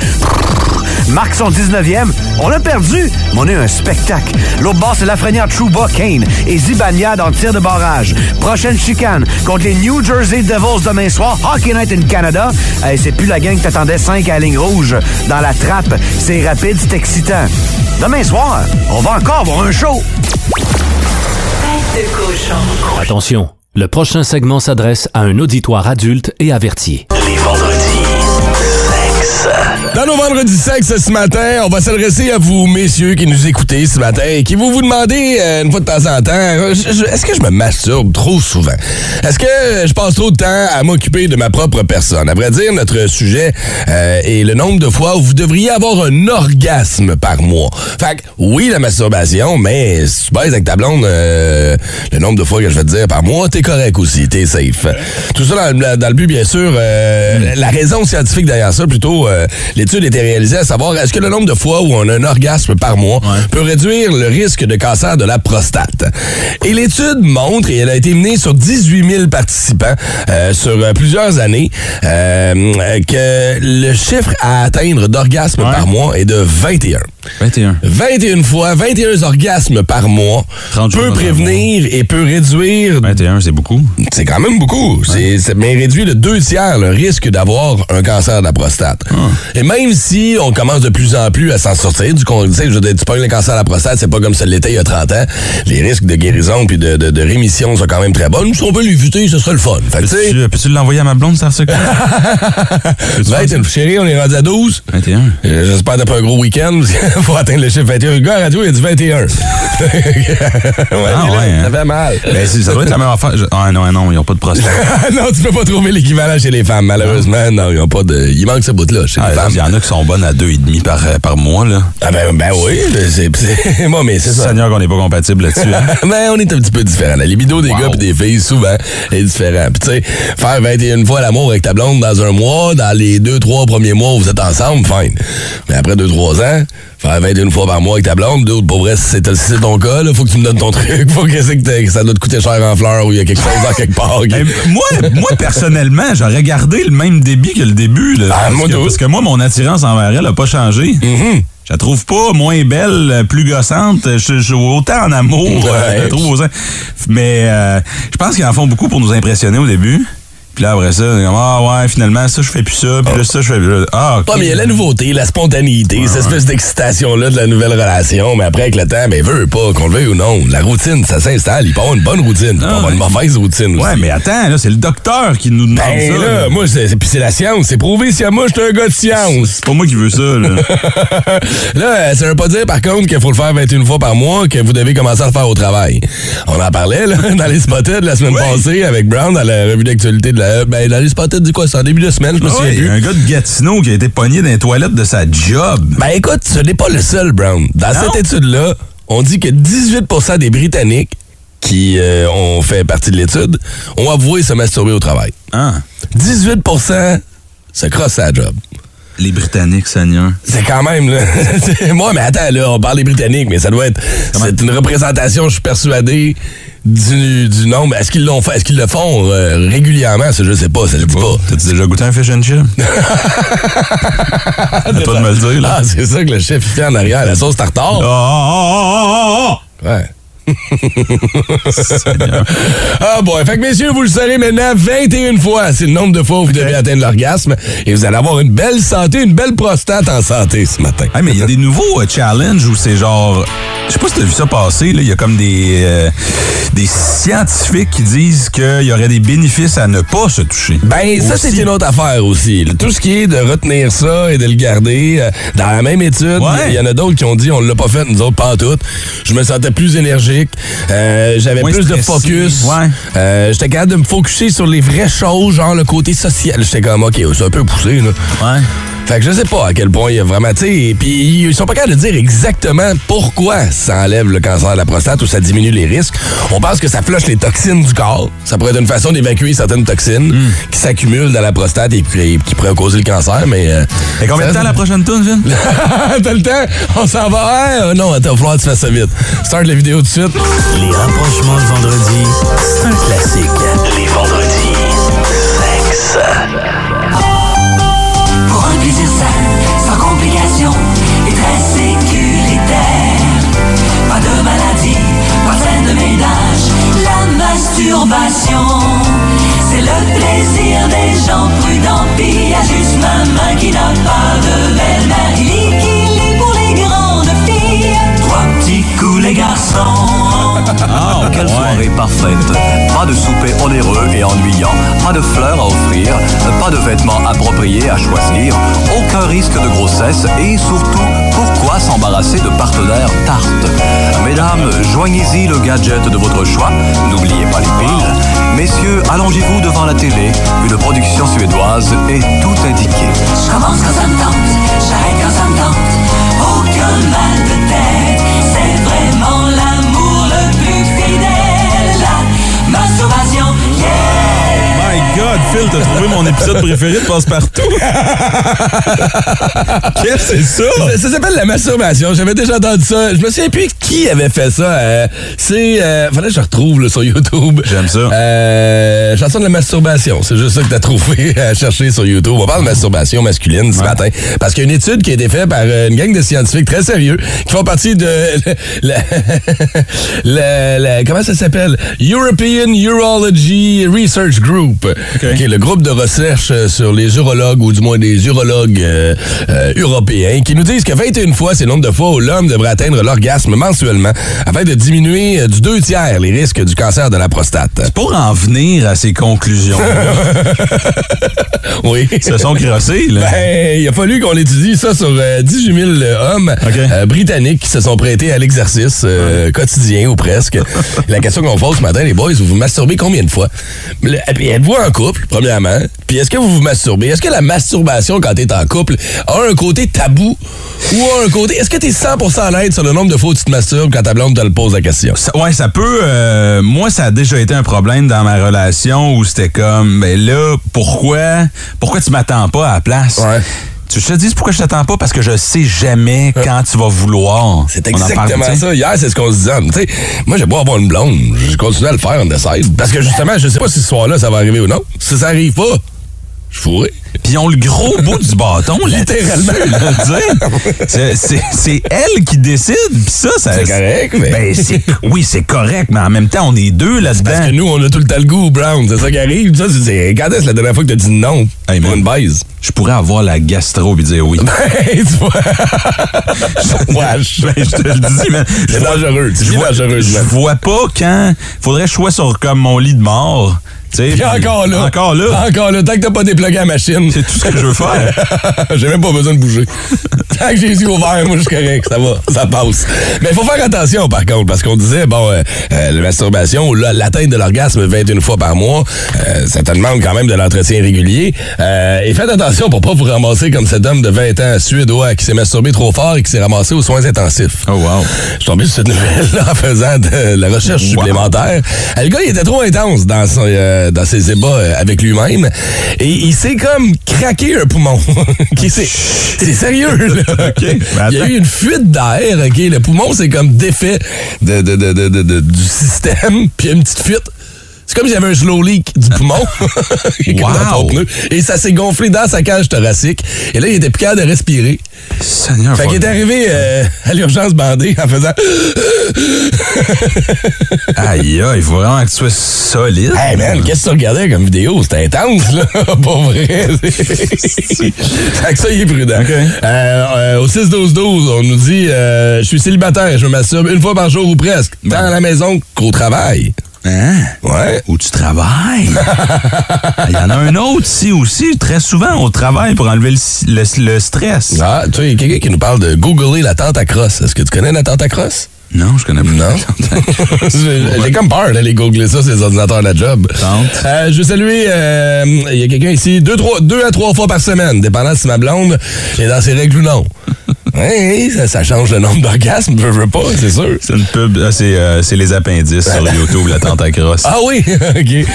Marque son 19e. On a perdu, mais on a eu un spectacle. L'autre bord, c'est Lafrenière Trouba Kane et Zibanejad en tir de barrage. Prochaine chicane contre les New Jersey Devils demain soir. Hockey Night in Canada. Hey, c'est plus la gang qui t'attendait 5 à la ligne rouge. Dans la trappe, c'est rapide, c'est excitant. Demain soir, on va encore avoir un show. Tête de cochon. Attention, le prochain segment s'adresse à un auditoire adulte et averti. Les vendredis, sexe. Dans nos vendredis sexe ce matin, on va s'adresser à vous, messieurs, qui nous écoutez ce matin et qui vous vous demandez euh, une fois de temps en temps, euh, est-ce que je me masturbe trop souvent? Est-ce que je passe trop de temps à m'occuper de ma propre personne? À vrai dire, notre sujet euh, est le nombre de fois où vous devriez avoir un orgasme par mois. Fait que, oui, la masturbation, mais si tu baises avec ta blonde, euh, le nombre de fois que je vais te dire par mois, t'es correct aussi, t'es safe. Tout ça dans, le- dans le but, bien sûr, euh, la raison scientifique derrière ça, plutôt, euh, l'étude était réalisée à savoir est-ce que le nombre de fois où on a un orgasme par mois peut réduire le risque de cancer de la prostate? Et l'étude montre, et elle a été menée sur 18 000 participants euh, sur euh, plusieurs années, euh, que le chiffre à atteindre d'orgasme par mois est de 21. 21. 21 fois, 21 orgasmes par mois 30 jours peut prévenir et peut réduire 21, c'est beaucoup. c'est quand même beaucoup. C'est- mais réduit de deux tiers le risque d'avoir un cancer de la prostate. Ah. Et même si on commence de plus en plus à s'en sortir du sais, je tu pognes le cancer de la prostate, c'est pas comme ça l'était il y a 30 ans. Les risques de guérison puis de, de- de rémission sont quand même très bons. Si on peut l'éviter, ce serait le fun. Fait Peux-tu peux-tu l'envoyer à ma blonde, ça, que 21, chérie, on est rendu à 12. 21. Euh, J'espère d'après un gros week-end. faut atteindre le chiffre 21. Le gars à radio, il a dit 21. ouais, Ah ouais, hein? Ça fait mal. Ben, ça doit être la même affaire. Je- Ah non, non, ils n'ont pas de prostate. non, tu peux pas trouver l'équivalent chez les femmes, malheureusement. Non, ils ont pas de. Il manque ce bout-là chez Ah, les femmes. En a qui sont bonnes à 2,5 par, euh, par mois. Là. Ah ben, ben oui, c'est. Moi, mais c'est ça. Seigneur qu'on n'est pas compatible là-dessus. hein. ben, on est un petit peu différents. La libido des gars et des filles, souvent, est différent. Puis, tu sais, faire 21 fois l'amour avec ta blonde dans un mois, dans les 2-3 premiers mois où vous êtes ensemble, fine. Mais après 2-3 ans, faire 21 fois par mois avec ta blonde, dude, pour vrai, si c'est ton cas, là, faut que tu me donnes ton truc. Faut que, c'est que que ça doit te coûter cher en fleurs ou il y a quelque chose dans quelque part. Ben, moi, moi, personnellement, j'aurais gardé le même débit que le début. Là, Ah, parce, moi, que, parce que moi, mon attirance envers elle n'a pas changé. Je la trouve pas moins belle, euh, plus gossante. Je je suis autant en amour. Ouais. euh, je la trouve autant- Mais euh, je pense qu'ils en font beaucoup pour nous impressionner au début. Puis là, après ça, comme, ah ouais, finalement, ça, je fais plus ça. Puis là, ça, je fais plus. Ah, ok. Ouais, mais il y a la nouveauté, la spontanéité, cette espèce d'excitation-là de la nouvelle relation. Mais après, avec le temps, ben, veut pas, qu'on le veuille ou non, la routine, ça s'installe. Il peut avoir une bonne routine, il peut avoir une mauvaise routine aussi. Ouais, mais attends, là, c'est le docteur qui nous demande Ben ça. là, moi, c'est, c'est- puis c'est la science, c'est prouvé. Si moi, je suis un gars de science. C'est pas moi qui veux ça, là. là, euh, ça veut pas dire, par contre, qu'il faut le faire 21 fois par mois, que vous devez commencer à le faire au travail. On en parlait, là, dans les spotted la semaine passée avec Brown, dans la revue d'actualité de la... Ben, dans les spotted du quoi? C'est en début de semaine, je me souviens plus. un gars de Gatineau qui a été pogné dans les toilettes de sa job. Ben écoute, ce n'est pas le seul, Brown. Dans Non? cette étude-là, on dit que 18% des Britanniques qui euh, ont fait partie de l'étude ont avoué se masturber au travail. Ah. 18% se crossent à la job. Les Britanniques, Seigneur. C'est quand même, là. Moi, mais attends, là, on parle des Britanniques, mais ça doit être. C'est une représentation, je suis persuadé, du, du nombre. Est-ce qu'ils l'ont fait? Est-ce qu'ils le font euh, régulièrement? Ça, je sais pas, ça, je dis pas. T'as-tu déjà goûté un fish and chip? à toi de me le dire, là. Ah, c'est ça que le chef fait en arrière, la sauce tartare. Ah, Ouais. Ah bon, fait que messieurs, vous le saurez maintenant 21 fois. C'est le nombre de fois où vous devez atteindre l'orgasme et vous allez avoir une belle santé, une belle prostate en santé ce matin. Hey, mais il y a des nouveaux euh, challenges où c'est genre. Je sais pas si t'as vu ça passer. Il y a comme des, euh, des scientifiques qui disent qu'il y aurait des bénéfices à ne pas se toucher. Ben, ça, c'est une autre affaire aussi. là. Tout ce qui est de retenir ça et de le garder, euh, dans la même étude, il Ouais. y en a d'autres qui ont dit on l'a pas fait, nous autres, pas en tout. Je me sentais plus énergique, euh, j'avais plus de focus. Ouais. Euh, J'étais capable de me focuser sur les vraies choses, genre le côté social. J'étais comme, OK, c'est un peu poussé, là. Ouais. Fait que je sais pas à quel point il y a vraiment, tu sais, et puis ils sont pas capables de dire exactement pourquoi ça enlève le cancer de la prostate ou ça diminue les risques. On pense que ça flush les toxines du corps. Ça pourrait être une façon d'évacuer certaines toxines Hmm. qui s'accumulent dans la prostate et qui, qui pourraient causer le cancer, mais... Euh, Et combien de temps la prochaine tourne, Vin? T'as le temps? On s'en va? Ah, euh, non, attends, il va falloir que tu fasses ça vite. Start la vidéo tout de suite. Les rapprochements de vendredi, c'est un classique. Les vendredis, sexe. Plaisir sain, sans complications et très sécuritaire. Pas de maladie, pas de de ménage. La masturbation, c'est le plaisir des gens prudents. Puis y a juste ma main qui n'a pas de belle-mère. Coups les garçons. Ah, quelle soirée parfaite. Pas de souper onéreux et ennuyant, pas de fleurs à offrir, pas de vêtements appropriés à choisir, aucun risque de grossesse et surtout, pourquoi s'embarrasser de partenaires tartes? Mesdames, joignez-y le gadget de votre choix, n'oubliez pas les piles. Messieurs, allongez-vous devant la télé, une production suédoise et tout indiqué. Je commence quand ça me tente, j'arrête quand ça me tente. Aucun mal de tête, Phil, t'as trouvé mon épisode préféré de Passe-Partout? Qu'est-ce que c'est ça? Ça, ça s'appelle la masturbation. J'avais déjà entendu ça. Je me souviens plus qui avait fait ça. Euh, c'est. Euh, fallait que je retrouve là, sur YouTube. J'aime ça. Euh, chanson de la masturbation. C'est juste ça que t'as trouvé à chercher sur YouTube. On parle de masturbation masculine ce matin. Parce qu'il y a une étude qui a été faite par euh, une gang de scientifiques très sérieux qui font partie de. la- la- la- comment ça s'appelle? European Urology Research Group. OK, le groupe de recherche euh, sur les urologues, ou du moins des urologues euh, euh, européens, qui nous disent que 21 fois, c'est le nombre de fois où l'homme devrait atteindre l'orgasme mensuellement afin de diminuer du deux tiers les risques du cancer de la prostate. Pour en venir à ces conclusions, oui. Ils se sont crossés, là. Ben, il a fallu qu'on étudie ça sur euh, 18 000 hommes britanniques qui se sont prêtés à l'exercice quotidien ou presque. la question qu'on pose ce matin, les boys, vous vous masturbez combien de fois? Êtes-vous en couple, premièrement? Puis est-ce que vous vous masturbez? Est-ce que la masturbation, quand t'es en couple, a un côté tabou ou a un côté... Est-ce que t'es 100% à l'aide sur le nombre de fois où tu te masturbes quand ta blonde te le pose la question? Ça- ouais, ça peut. euh, moi, ça a déjà été un problème dans ma relation où c'était comme, ben là, pourquoi, pourquoi tu m'attends pas à la place? Tu te dis pourquoi je t'attends pas? Parce que je sais jamais quand tu vas vouloir. C'est en parle, exactement ça. Hier, c'est ce qu'on se disait. Moi, j'ai beau avoir une blonde. Je continue à le faire the side. Parce que justement, je sais pas si ce soir-là, ça va arriver ou non. Si ça arrive pas, je fourrai. Puis ils ont le gros bout du bâton, Littéralement. C'est- elle qui décide. Puis ça, ça C'est correct, mais- Ben, oui, c'est correct, mais en même temps, on est deux Parce là-dedans. que nous, on a tout le temps le goût, Brown. C'est ça qui arrive. Ça, c'est- c'est quand est-ce la dernière fois que t'as dit non Hey, pour une baise? Je pourrais avoir la gastro et dire oui. Ben, tu vois. Wesh. Ben, je te le dis, man. C'est dangereux. Tu Je vois, je dangereusement. vois pas quand. Faudrait que je sois sur comme mon lit de mort. Puis encore là. Encore là. Encore là. Tant que t'as pas déplugué la machine. C'est tout ce que je veux faire. j'ai même pas besoin de bouger. Tant que j'ai les yeux ouverts, moi, je suis correct. Ça va. Ça passe. Mais il faut faire attention, par contre, parce qu'on disait, bon, euh, euh, la masturbation, là, l'atteinte de l'orgasme 21 fois par mois, euh, ça te demande quand même de l'entretien régulier. Et faites attention pour pas vous ramasser comme cet homme de 20 ans suédois qui s'est masturbé trop fort et qui s'est ramassé aux soins intensifs. Oh, wow. Je suis tombé sur cette nouvelle en faisant de la recherche supplémentaire. Le gars, il était trop intense dans, son, euh, dans ses ébats euh, avec lui-même. Et il s'est comme craqué un poumon. C'est sérieux, là. Il y a eu une fuite d'air, OK? Le poumon, c'est comme défait de, de, de, de, de- de- du système, puis une petite fuite. C'est comme s'il y avait un slow leak du poumon. Wow. pneu. Et ça s'est gonflé dans sa cage thoracique. Et là, il était plus capable de respirer. Seigneur. Fait qu'il est arrivé euh, à l'urgence bandé en faisant Aïe, aïe, il faut vraiment que tu sois solide. Hey man, qu'est-ce que tu regardais comme vidéo? C'était intense, là. Pas vrai. fait que ça, il est prudent. Euh, euh, au 6-12-12, on nous dit euh, Je suis célibataire, je me masturbe une fois par jour ou presque, tant à la maison qu'au travail. Hein? Ouais. Où tu travailles? Il y en a un autre ici aussi, très souvent au travail pour enlever le, le- le stress. Ah, tu sais, il y a quelqu'un qui nous parle de googler la tente à crosse. Est-ce que tu connais la tente à crosse? Non, je connais pas. Non? J'ai comme peur d'aller googler ça les ordinateurs de la job. Euh, je veux saluer, euh, il y a quelqu'un ici, deux, trois, deux à trois fois par semaine, dépendant si ma blonde est dans ses règles ou non. Oui, ça, ça change le nombre d'orgasmes, je veux pas, c'est sûr. C'est une pub, ah, c'est euh, c'est les appendices sur YouTube, la tente à crosse. Ah oui, OK.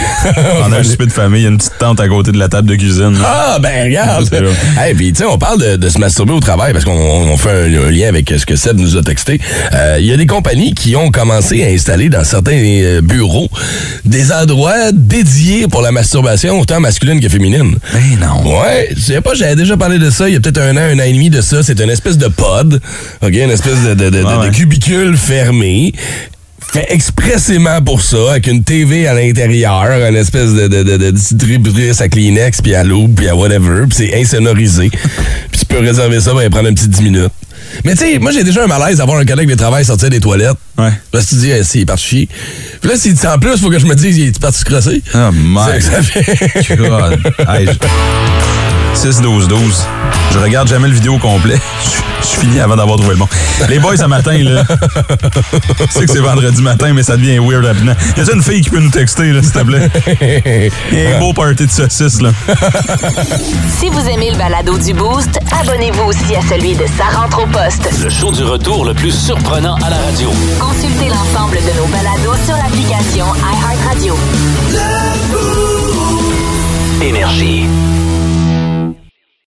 Pendant un souper de famille, il y a une petite tente à côté de la table de cuisine. Ah, ben regarde! Vrai. hey, puis tu sais, on parle de, de se masturber au travail parce qu'on on fait un, un lien avec ce que Seb nous a texté. Euh, Il y a des compagnies qui ont commencé à installer dans certains euh, bureaux des endroits dédiés pour la masturbation, autant masculine que féminine. Ben non. Ouais, je sais pas, j'avais déjà parlé de ça il y a peut-être un an, un an et demi de ça. C'est une espèce de pod, OK, une espèce de, de, de- de- Ah ouais. de cubicule fermé. Fait expressément pour ça, avec une TV à l'intérieur, une espèce de, de, de, de distributrice à Kleenex, puis à l'eau, puis à whatever, puis c'est insonorisé. puis tu peux réserver ça, va prendre un petit 10 minutes. Mais tu sais, moi j'ai déjà un malaise d'avoir un collègue de travail sortir des toilettes. Ouais. Là, tu te dis, eh, si, il est parti chier. Puis là, dit en plus, faut que je me dise, il est parti se crosser? Oh my Ça fait- God. Hey, je- 6-12-12. Je regarde jamais le vidéo complet. Je, je finis avant d'avoir trouvé le bon. Les boys, ce matin, là. Je sais que c'est vendredi matin, mais ça devient weird rapidement. Y a une fille qui peut nous texter, là, s'il te plaît? Un beau party de saucisses, là. Si vous aimez le balado du Boost, abonnez-vous aussi à celui de Sa rentre au poste. Le show du retour le plus surprenant à la radio. Consultez l'ensemble de nos balados sur l'application iHeartRadio. Énergie.